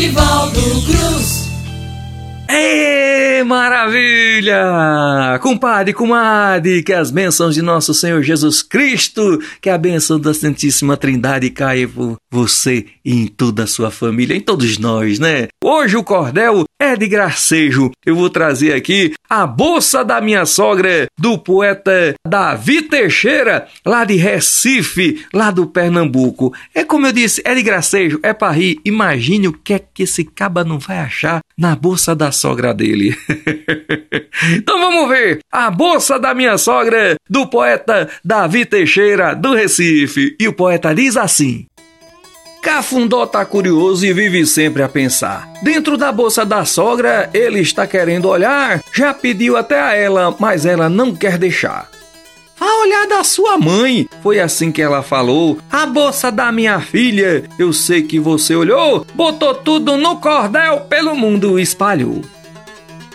Nivaldo Cruz. Ê, maravilha! Compadre, comadre, que as bênçãos de nosso Senhor Jesus Cristo, que a bênção da Santíssima Trindade caia por você e em toda a sua família, em todos nós, né? Hoje o cordel é de gracejo. Eu vou trazer aqui a bolsa da minha sogra, do poeta Davi Teixeira, lá de Recife, lá do Pernambuco. É como eu disse, é de gracejo, é para rir. Imagine o que é que esse caba não vai achar na bolsa da sogra dele. então vamos ver a bolsa da minha sogra, do poeta Davi Teixeira, do Recife. E o poeta diz assim: Cafundó tá curioso e vive sempre a pensar. Dentro da bolsa da sogra, ele está querendo olhar, já pediu até a ela, mas ela não quer deixar. A olhar da sua mãe, foi assim que ela falou. A bolsa da minha filha, eu sei que você olhou, botou tudo no cordel, pelo mundo espalhou.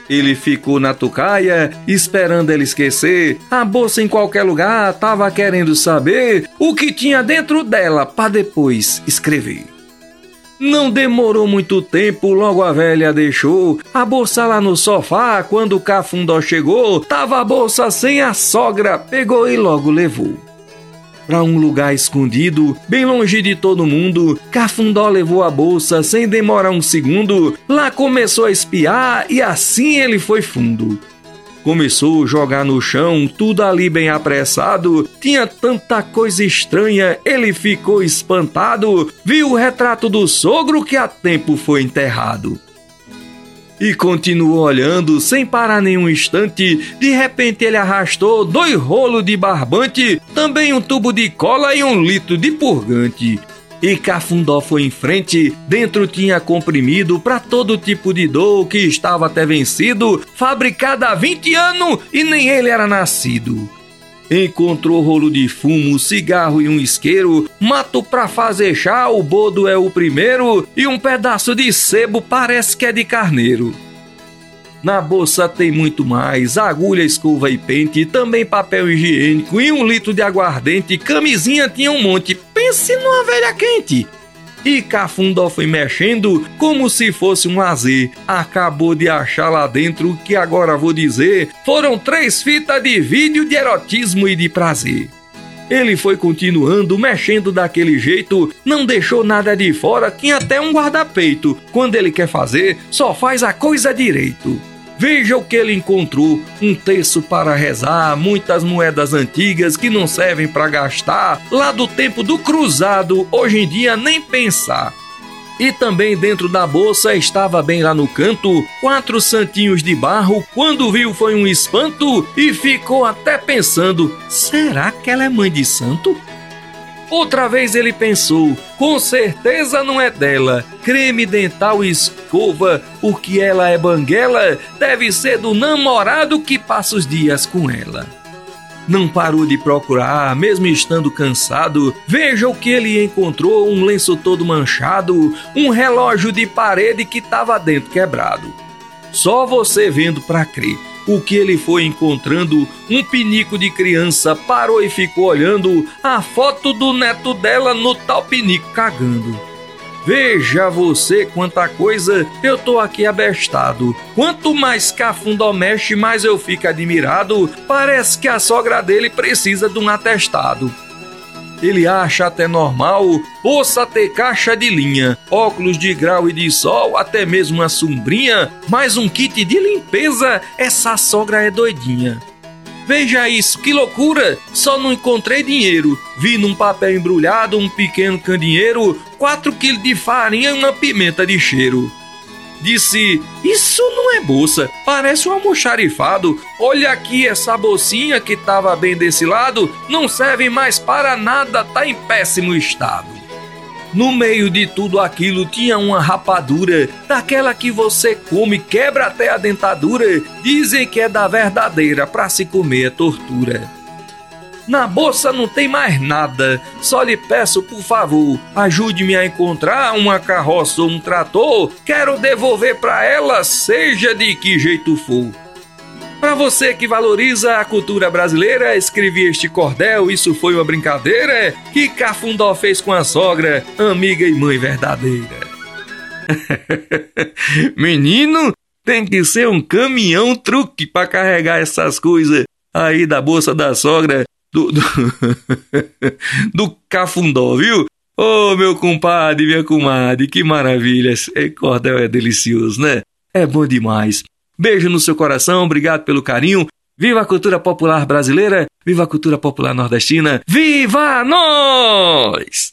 Ele ficou na tucaia, esperando ela esquecer. A bolsa em qualquer lugar tava querendo saber o que tinha dentro dela para depois escrever. Não demorou muito tempo, logo a velha deixou a bolsa lá no sofá. Quando o cafundó chegou, tava a bolsa sem a sogra, pegou e logo levou para um lugar escondido, bem longe de todo mundo. Cafundó levou a bolsa sem demorar um segundo. Lá começou a espiar e assim ele foi fundo. Começou a jogar no chão, tudo ali bem apressado. Tinha tanta coisa estranha, ele ficou espantado. Viu o retrato do sogro que há tempo foi enterrado e continuou olhando sem parar nenhum instante. De repente ele arrastou dois rolos de barbante, também um tubo de cola e um litro de purgante. E Cafundó foi em frente, dentro tinha comprimido para todo tipo de dor que estava até vencido, fabricado há 20 anos e nem ele era nascido. Encontrou rolo de fumo, cigarro e um isqueiro, mato pra fazer chá, o bodo é o primeiro, e um pedaço de sebo parece que é de carneiro. Na bolsa tem muito mais: agulha, escova e pente, também papel higiênico e um litro de aguardente. Camisinha tinha um monte. Pense numa velha quente e Cafundó foi mexendo como se fosse um lazer. Acabou de achar lá dentro o que agora vou dizer. Foram três fitas de vídeo de erotismo e de prazer. Ele foi continuando, mexendo daquele jeito, não deixou nada de fora, tinha até um guarda-peito. Quando ele quer fazer, só faz a coisa direito. Veja o que ele encontrou: um terço para rezar, muitas moedas antigas que não servem para gastar, lá do tempo do cruzado, hoje em dia nem pensar. E também dentro da bolsa estava bem lá no canto quatro santinhos de barro. Quando viu foi um espanto e ficou até pensando: será que ela é mãe de santo? Outra vez ele pensou: com certeza não é dela. Creme dental e escova, porque ela é banguela, deve ser do namorado que passa os dias com ela. Não parou de procurar, mesmo estando cansado. Veja o que ele encontrou: um lenço todo manchado, um relógio de parede que estava dentro quebrado. Só você vendo para crer o que ele foi encontrando, um pinico de criança parou e ficou olhando a foto do neto dela no tal pinico cagando. Veja você quanta coisa, eu tô aqui abestado. Quanto mais Cafundó mexe, mais eu fico admirado. Parece que a sogra dele precisa de um atestado. Ele acha até normal possa ter caixa de linha, óculos de grau e de sol, até mesmo uma sombrinha, mais um kit de limpeza. Essa sogra é doidinha. Veja isso, que loucura! Só não encontrei dinheiro. Vi num papel embrulhado um pequeno candinheiro, 4 quilos de farinha e uma pimenta de cheiro disse: Isso não é bolsa, parece um almoxarifado. Olha aqui essa bolsinha que estava bem desse lado, não serve mais para nada, tá em péssimo estado. No meio de tudo aquilo tinha uma rapadura, daquela que você come, quebra até a dentadura. Dizem que é da verdadeira, para se comer é tortura. Na bolsa não tem mais nada. Só lhe peço, por favor, ajude-me a encontrar uma carroça ou um trator. Quero devolver para ela, seja de que jeito for. Para você que valoriza a cultura brasileira, escrevi este cordel, isso foi uma brincadeira que Cafundó fez com a sogra, amiga e mãe verdadeira. Menino, tem que ser um caminhão truque para carregar essas coisas aí da bolsa da sogra do, do, do cafundó, viu? Ô oh, meu compadre, minha comadre, que maravilha! Esse cordel é delicioso, né? É bom demais. Beijo no seu coração, obrigado pelo carinho. Viva a cultura popular brasileira, viva a cultura popular nordestina, viva nós!